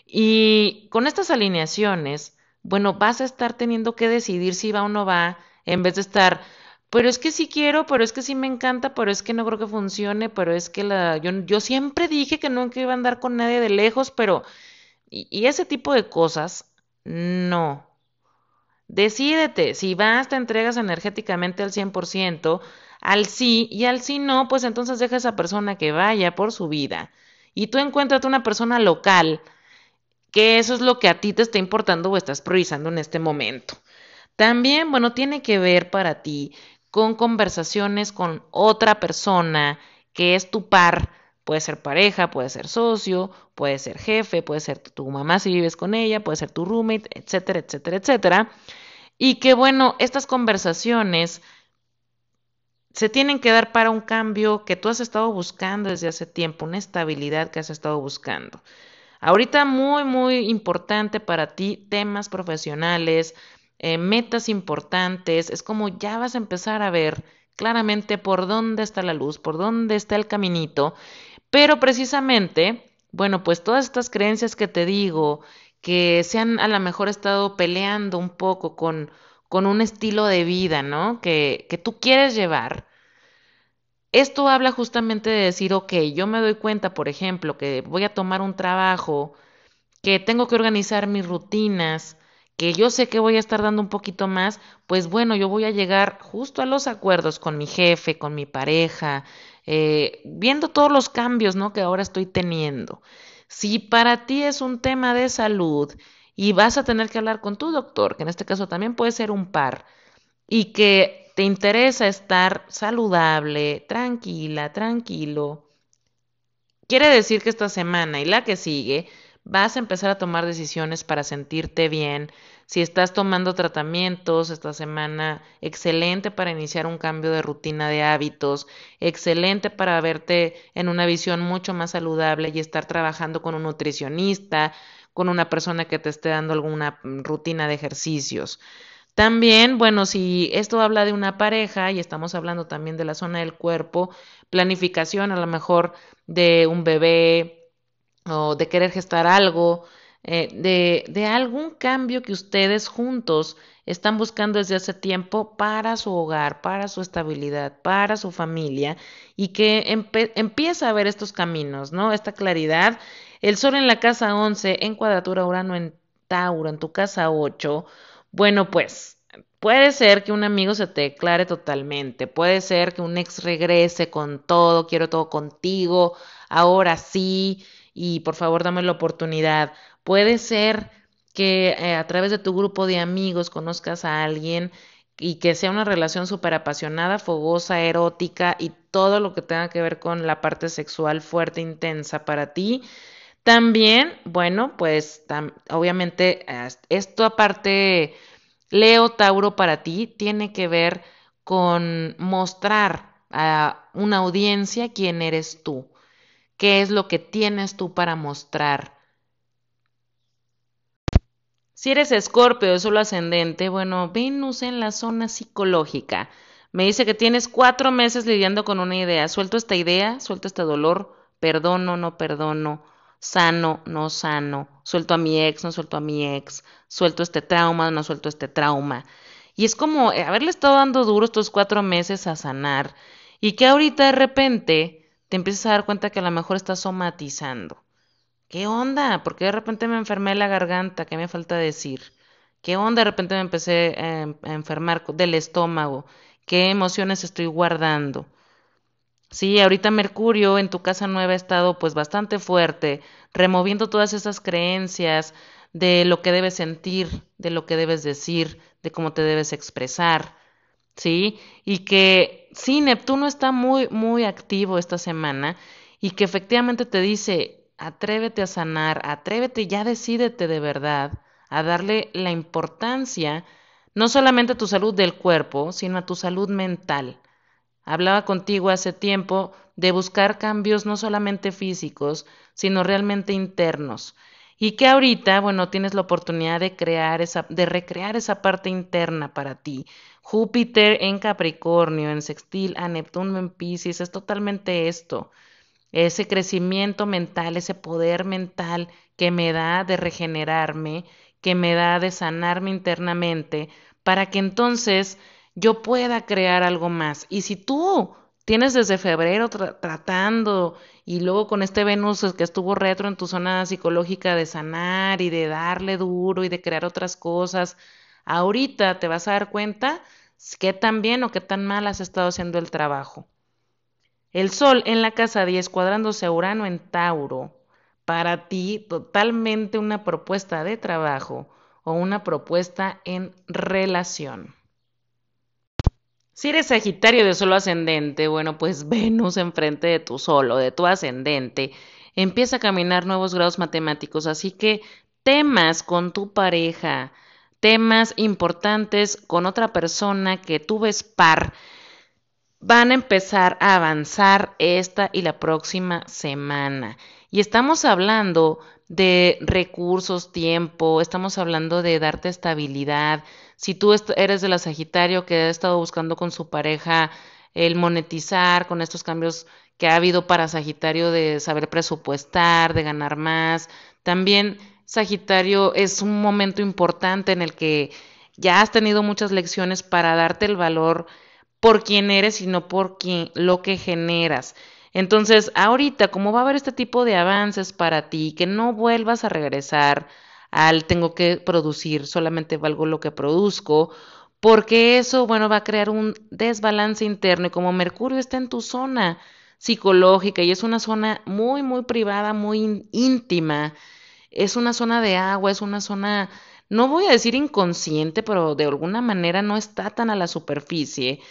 Y con estas alineaciones, bueno, vas a estar teniendo que decidir si va o no va, en vez de estar, pero es que sí quiero, pero es que sí me encanta, pero es que no creo que funcione, pero es que la, yo, yo siempre dije que nunca iba a andar con nadie de lejos, pero, y, y ese tipo de cosas, no. Decídete, si vas, te entregas energéticamente al 100%, al sí y al sí no, pues entonces deja a esa persona que vaya por su vida. Y tú encuéntrate una persona local, que eso es lo que a ti te está importando o estás priorizando en este momento. También, bueno, tiene que ver para ti con conversaciones con otra persona que es tu par. Puede ser pareja, puede ser socio, puede ser jefe, puede ser tu mamá si vives con ella, puede ser tu roommate, etcétera, etcétera, etcétera y que bueno, estas conversaciones se tienen que dar para un cambio que tú has estado buscando desde hace tiempo, una estabilidad que has estado buscando. Ahorita muy, muy importante para ti temas profesionales, eh, metas importantes, es como ya vas a empezar a ver claramente por dónde está la luz, por dónde está el caminito, pero precisamente, bueno, pues todas estas creencias que te digo, que se han a lo mejor estado peleando un poco con, con un estilo de vida, ¿no? Que, que tú quieres llevar. Esto habla justamente de decir, ok, yo me doy cuenta, por ejemplo, que voy a tomar un trabajo, que tengo que organizar mis rutinas, que yo sé que voy a estar dando un poquito más, pues bueno, yo voy a llegar justo a los acuerdos con mi jefe, con mi pareja, eh, viendo todos los cambios, ¿no? Que ahora estoy teniendo. Si para ti es un tema de salud y vas a tener que hablar con tu doctor, que en este caso también puede ser un par, y que te interesa estar saludable, tranquila, tranquilo, quiere decir que esta semana y la que sigue vas a empezar a tomar decisiones para sentirte bien. Si estás tomando tratamientos esta semana, excelente para iniciar un cambio de rutina de hábitos, excelente para verte en una visión mucho más saludable y estar trabajando con un nutricionista, con una persona que te esté dando alguna rutina de ejercicios. También, bueno, si esto habla de una pareja y estamos hablando también de la zona del cuerpo, planificación a lo mejor de un bebé, o de querer gestar algo, eh, de, de, algún cambio que ustedes juntos están buscando desde hace tiempo para su hogar, para su estabilidad, para su familia y que empieza a ver estos caminos, ¿no? Esta claridad. El sol en la casa 11, en cuadratura Urano en Tauro, en tu casa 8. Bueno, pues Puede ser que un amigo se te declare totalmente, puede ser que un ex regrese con todo, quiero todo contigo, ahora sí, y por favor dame la oportunidad. Puede ser que eh, a través de tu grupo de amigos conozcas a alguien y que sea una relación súper apasionada, fogosa, erótica y todo lo que tenga que ver con la parte sexual fuerte, intensa para ti. También, bueno, pues obviamente esto aparte, Leo Tauro para ti tiene que ver con mostrar a una audiencia quién eres tú qué es lo que tienes tú para mostrar. Si eres escorpio o solo ascendente, bueno, Venus en la zona psicológica. Me dice que tienes cuatro meses lidiando con una idea. Suelto esta idea, suelto este dolor, perdono, no perdono, sano, no sano, suelto a mi ex, no suelto a mi ex, suelto este trauma, no suelto este trauma. Y es como eh, haberle estado dando duro estos cuatro meses a sanar y que ahorita de repente te empiezas a dar cuenta que a lo mejor estás somatizando. ¿Qué onda? ¿Por qué de repente me enfermé la garganta? ¿Qué me falta decir? ¿Qué onda? De repente me empecé a enfermar del estómago. ¿Qué emociones estoy guardando? Sí, ahorita Mercurio en tu casa nueva ha estado pues bastante fuerte, removiendo todas esas creencias de lo que debes sentir, de lo que debes decir, de cómo te debes expresar. ¿sí? Y que sí, Neptuno está muy, muy activo esta semana y que efectivamente te dice, atrévete a sanar, atrévete, ya decídete de verdad a darle la importancia no solamente a tu salud del cuerpo, sino a tu salud mental. Hablaba contigo hace tiempo de buscar cambios no solamente físicos, sino realmente internos. Y que ahorita, bueno, tienes la oportunidad de crear esa, de recrear esa parte interna para ti, Júpiter en Capricornio, en sextil a Neptuno en Pisces, es totalmente esto, ese crecimiento mental, ese poder mental que me da de regenerarme, que me da de sanarme internamente, para que entonces yo pueda crear algo más. Y si tú tienes desde febrero tratando y luego con este Venus que estuvo retro en tu zona psicológica de sanar y de darle duro y de crear otras cosas, ahorita te vas a dar cuenta qué tan bien o qué tan mal has estado haciendo el trabajo. El Sol en la casa 10 cuadrándose a Urano en Tauro, para ti totalmente una propuesta de trabajo o una propuesta en relación. Si eres Sagitario de solo ascendente, bueno, pues Venus enfrente de tu solo, de tu ascendente, empieza a caminar nuevos grados matemáticos, así que temas con tu pareja, temas importantes con otra persona que tú ves par, van a empezar a avanzar esta y la próxima semana. Y estamos hablando de recursos, tiempo, estamos hablando de darte estabilidad. Si tú eres de la Sagitario que ha estado buscando con su pareja el monetizar con estos cambios que ha habido para Sagitario de saber presupuestar, de ganar más, también Sagitario es un momento importante en el que ya has tenido muchas lecciones para darte el valor por quién eres y no por quién, lo que generas. Entonces, ahorita, como va a haber este tipo de avances para ti, que no vuelvas a regresar al tengo que producir, solamente valgo lo que produzco, porque eso, bueno, va a crear un desbalance interno y como Mercurio está en tu zona psicológica y es una zona muy, muy privada, muy íntima, es una zona de agua, es una zona, no voy a decir inconsciente, pero de alguna manera no está tan a la superficie.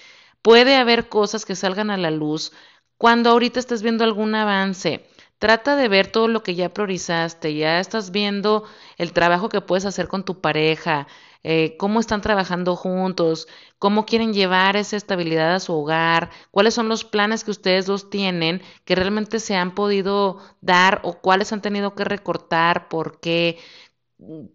Puede haber cosas que salgan a la luz cuando ahorita estés viendo algún avance, trata de ver todo lo que ya priorizaste, ya estás viendo el trabajo que puedes hacer con tu pareja, eh, cómo están trabajando juntos, cómo quieren llevar esa estabilidad a su hogar, cuáles son los planes que ustedes dos tienen que realmente se han podido dar o cuáles han tenido que recortar, por qué,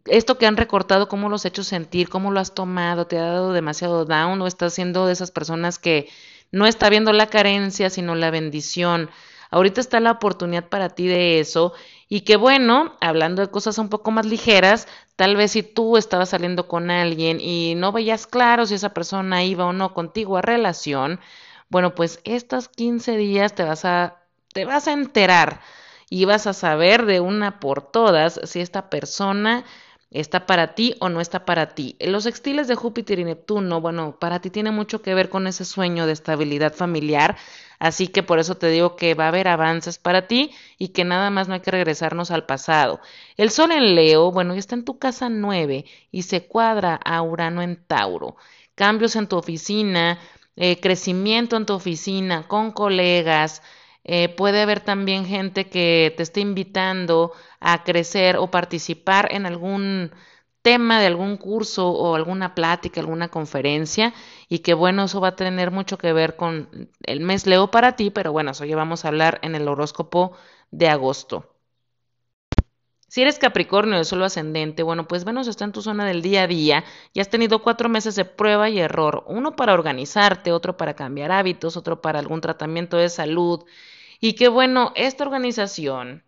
esto que han recortado, cómo los has hecho sentir, cómo lo has tomado, te ha dado demasiado down o estás siendo de esas personas que no está viendo la carencia, sino la bendición. Ahorita está la oportunidad para ti de eso. Y que bueno, hablando de cosas un poco más ligeras, tal vez si tú estabas saliendo con alguien y no veías claro si esa persona iba o no contigo a relación, bueno, pues estos 15 días te vas a, te vas a enterar y vas a saber de una por todas si esta persona ¿Está para ti o no está para ti? Los sextiles de Júpiter y Neptuno, bueno, para ti tiene mucho que ver con ese sueño de estabilidad familiar, así que por eso te digo que va a haber avances para ti y que nada más no hay que regresarnos al pasado. El Sol en Leo, bueno, está en tu casa 9 y se cuadra a Urano en Tauro. Cambios en tu oficina, eh, crecimiento en tu oficina, con colegas, eh, puede haber también gente que te esté invitando a crecer o participar en algún tema de algún curso o alguna plática, alguna conferencia y que bueno, eso va a tener mucho que ver con el mes Leo para ti, pero bueno, eso ya vamos a hablar en el horóscopo de agosto. Si eres Capricornio de solo ascendente, bueno, pues Venus está en tu zona del día a día y has tenido cuatro meses de prueba y error, uno para organizarte, otro para cambiar hábitos, otro para algún tratamiento de salud, y que bueno, esta organización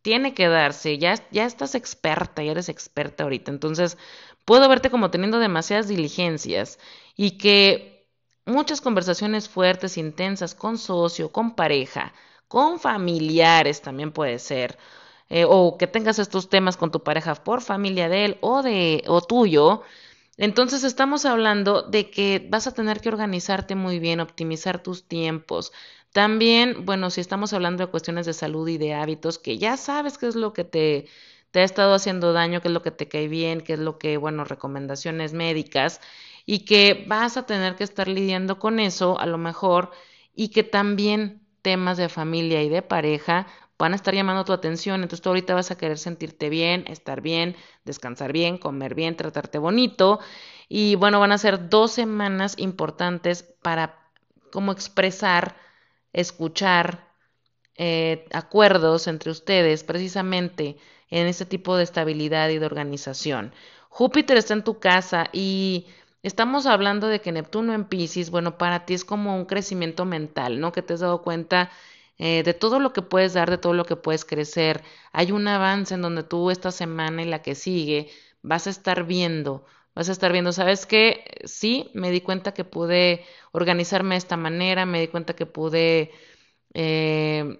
tiene que darse, ya, ya estás experta, ya eres experta ahorita, entonces puedo verte como teniendo demasiadas diligencias y que muchas conversaciones fuertes, intensas con socio, con pareja, con familiares también puede ser, eh, o que tengas estos temas con tu pareja por familia de él o de o tuyo, entonces estamos hablando de que vas a tener que organizarte muy bien, optimizar tus tiempos, también, bueno, si estamos hablando de cuestiones de salud y de hábitos, que ya sabes qué es lo que te, te ha estado haciendo daño, qué es lo que te cae bien, qué es lo que, bueno, recomendaciones médicas, y que vas a tener que estar lidiando con eso a lo mejor, y que también temas de familia y de pareja van a estar llamando tu atención, entonces tú ahorita vas a querer sentirte bien, estar bien, descansar bien, comer bien, tratarte bonito, y bueno, van a ser dos semanas importantes para como expresar escuchar eh, acuerdos entre ustedes precisamente en ese tipo de estabilidad y de organización. Júpiter está en tu casa y estamos hablando de que Neptuno en Pisces, bueno, para ti es como un crecimiento mental, ¿no? Que te has dado cuenta eh, de todo lo que puedes dar, de todo lo que puedes crecer. Hay un avance en donde tú esta semana y la que sigue vas a estar viendo vas a estar viendo, ¿sabes qué? Sí, me di cuenta que pude organizarme de esta manera, me di cuenta que pude eh,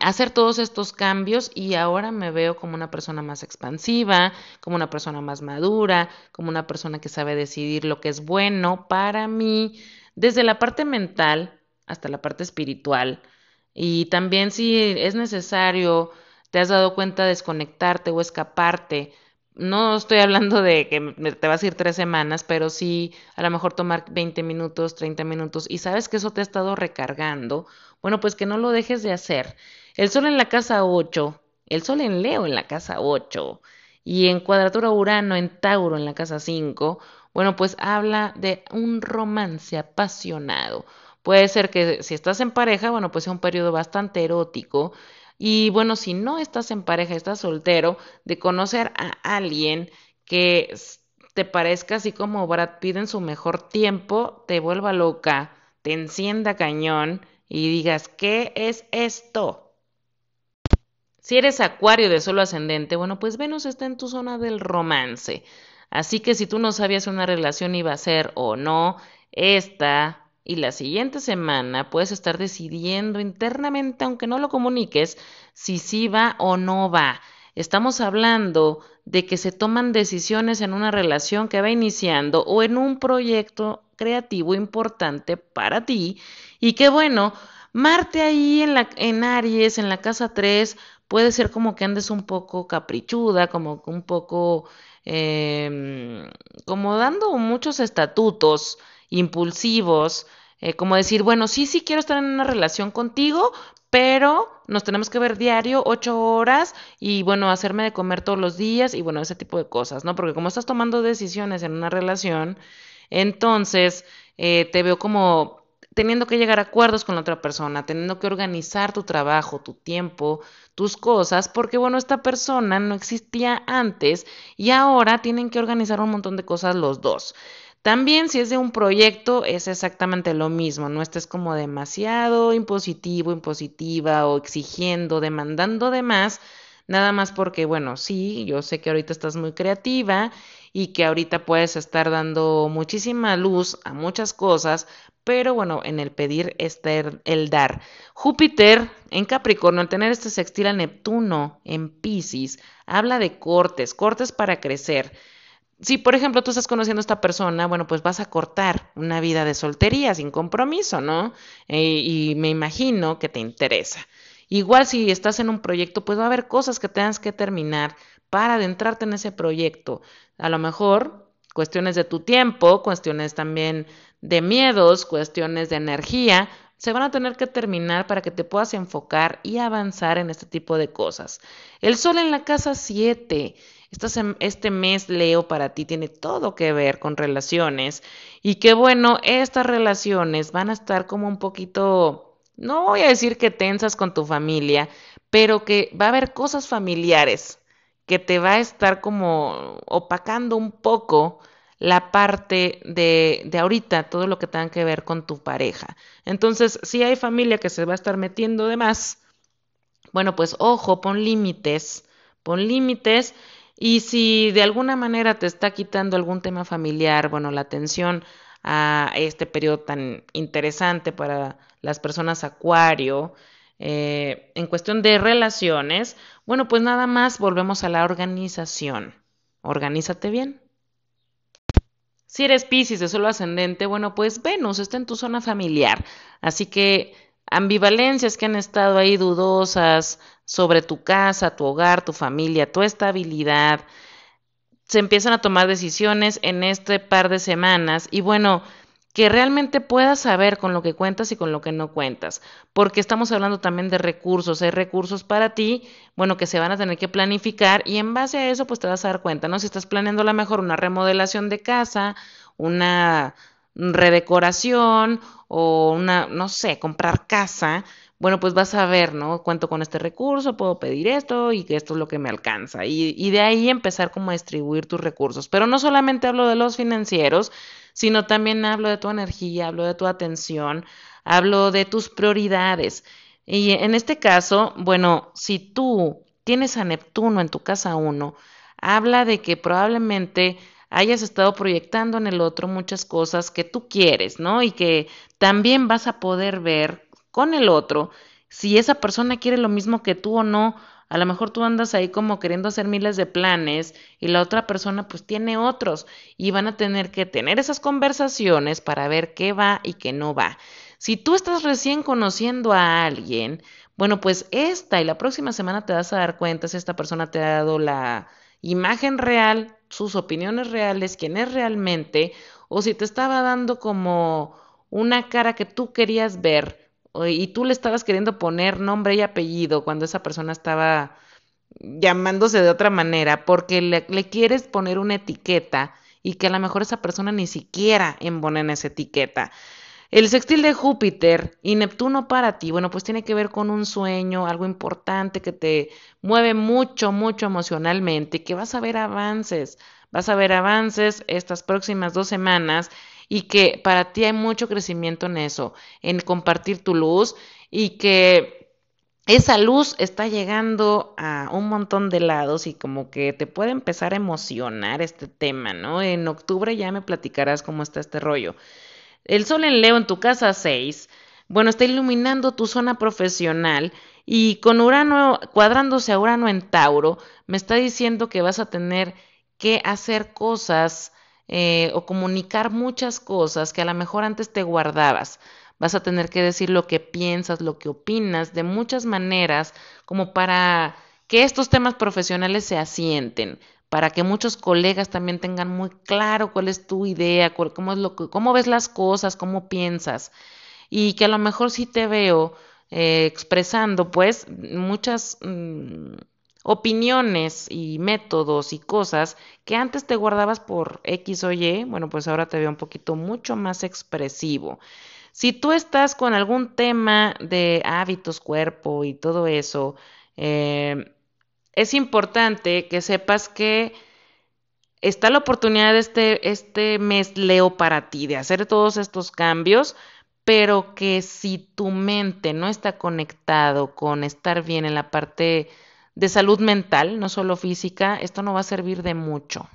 hacer todos estos cambios y ahora me veo como una persona más expansiva, como una persona más madura, como una persona que sabe decidir lo que es bueno para mí, desde la parte mental hasta la parte espiritual. Y también si es necesario, te has dado cuenta de desconectarte o escaparte no estoy hablando de que te vas a ir tres semanas, pero sí a lo mejor tomar 20 minutos, 30 minutos y sabes que eso te ha estado recargando, bueno, pues que no lo dejes de hacer. El sol en la casa 8, el sol en Leo en la casa 8 y en cuadratura Urano en Tauro en la casa 5, bueno, pues habla de un romance apasionado. Puede ser que si estás en pareja, bueno, pues sea un periodo bastante erótico. Y bueno, si no estás en pareja, estás soltero, de conocer a alguien que te parezca así como Brad Pitt en su mejor tiempo, te vuelva loca, te encienda cañón y digas, ¿qué es esto? Si eres acuario de solo ascendente, bueno, pues Venus está en tu zona del romance. Así que si tú no sabías si una relación iba a ser o no, esta y la siguiente semana puedes estar decidiendo internamente, aunque no lo comuniques, si sí va o no va. Estamos hablando de que se toman decisiones en una relación que va iniciando o en un proyecto creativo importante para ti y que bueno, Marte ahí en, la, en Aries, en la casa 3, puede ser como que andes un poco caprichuda, como un poco, em, como dando muchos estatutos impulsivos, eh, como decir, bueno, sí, sí quiero estar en una relación contigo, pero nos tenemos que ver diario, ocho horas, y bueno, hacerme de comer todos los días, y bueno, ese tipo de cosas, ¿no? Porque como estás tomando decisiones en una relación, entonces eh, te veo como teniendo que llegar a acuerdos con la otra persona, teniendo que organizar tu trabajo, tu tiempo, tus cosas, porque bueno, esta persona no existía antes y ahora tienen que organizar un montón de cosas los dos. También si es de un proyecto es exactamente lo mismo, no estés como demasiado impositivo, impositiva o exigiendo, demandando de más, nada más porque, bueno, sí, yo sé que ahorita estás muy creativa y que ahorita puedes estar dando muchísima luz a muchas cosas, pero bueno, en el pedir está el dar. Júpiter en Capricornio, al tener este sextil a Neptuno en Pisces, habla de cortes, cortes para crecer si, por ejemplo, tú estás conociendo a esta persona, bueno, pues vas a cortar una vida de soltería sin compromiso, ¿no? Eh, y me imagino que te interesa. Igual si estás en un proyecto, pues va a haber cosas que tengas que terminar para adentrarte en ese proyecto. A lo mejor cuestiones de tu tiempo, cuestiones también de miedos, cuestiones de energía, se van a tener que terminar para que te puedas enfocar y avanzar en este tipo de cosas. El sol en la casa 7 este mes, Leo, para ti tiene todo que ver con relaciones y que bueno, estas relaciones van a estar como un poquito, no voy a decir que tensas con tu familia, pero que va a haber cosas familiares que te va a estar como opacando un poco la parte de, de ahorita, todo lo que tenga que ver con tu pareja. Entonces, si hay familia que se va a estar metiendo de más, bueno, pues ojo, pon límites, pon límites y si de alguna manera te está quitando algún tema familiar, bueno, la atención a este periodo tan interesante para las personas acuario, eh, en cuestión de relaciones, bueno, pues nada más volvemos a la organización. Organízate bien. Si eres Pisces de solo ascendente, bueno, pues Venus está en tu zona familiar. Así que ambivalencias que han estado ahí dudosas sobre tu casa, tu hogar, tu familia, tu estabilidad. Se empiezan a tomar decisiones en este par de semanas y bueno, que realmente puedas saber con lo que cuentas y con lo que no cuentas, porque estamos hablando también de recursos, hay recursos para ti, bueno, que se van a tener que planificar y en base a eso pues te vas a dar cuenta, ¿no? Si estás planeando a lo mejor una remodelación de casa, una redecoración o una, no sé, comprar casa, bueno, pues vas a ver, ¿no? Cuento con este recurso, puedo pedir esto y que esto es lo que me alcanza. Y, y de ahí empezar como a distribuir tus recursos. Pero no solamente hablo de los financieros, sino también hablo de tu energía, hablo de tu atención, hablo de tus prioridades. Y en este caso, bueno, si tú tienes a Neptuno en tu casa 1, habla de que probablemente hayas estado proyectando en el otro muchas cosas que tú quieres, ¿no? Y que también vas a poder ver con el otro si esa persona quiere lo mismo que tú o no. A lo mejor tú andas ahí como queriendo hacer miles de planes y la otra persona pues tiene otros y van a tener que tener esas conversaciones para ver qué va y qué no va. Si tú estás recién conociendo a alguien, bueno, pues esta y la próxima semana te vas a dar cuenta si esta persona te ha dado la imagen real sus opiniones reales, quién es realmente, o si te estaba dando como una cara que tú querías ver y tú le estabas queriendo poner nombre y apellido cuando esa persona estaba llamándose de otra manera, porque le, quieres poner una etiqueta y que a lo mejor esa persona ni siquiera embona en esa etiqueta. El sextil de Júpiter y Neptuno para ti, bueno, pues tiene que ver con un sueño, algo importante que te mueve mucho, mucho emocionalmente, que vas a ver avances, vas a ver avances estas próximas dos semanas y que para ti hay mucho crecimiento en eso, en compartir tu luz y que esa luz está llegando a un montón de lados y como que te puede empezar a emocionar este tema, ¿no? En octubre ya me platicarás cómo está este rollo. El sol en Leo en tu casa 6, bueno, está iluminando tu zona profesional y con Urano cuadrándose a Urano en Tauro, me está diciendo que vas a tener que hacer cosas eh, o comunicar muchas cosas que a lo mejor antes te guardabas. Vas a tener que decir lo que piensas, lo que opinas, de muchas maneras, como para que estos temas profesionales se asienten, para que muchos colegas también tengan muy claro cuál es tu idea, cómo, es lo cómo ves las cosas, cómo piensas, y que a lo mejor sí te veo eh, expresando pues muchas mm, opiniones y métodos y cosas que antes te guardabas por X o Y, bueno, pues ahora te veo un poquito mucho más expresivo. Si tú estás con algún tema de hábitos, cuerpo y todo eso, eh, es importante que sepas que está la oportunidad de este, este mes Leo para ti, de hacer todos estos cambios, pero que si tu mente no está conectado con estar bien en la parte de salud mental, no solo física, esto no va a servir de mucho.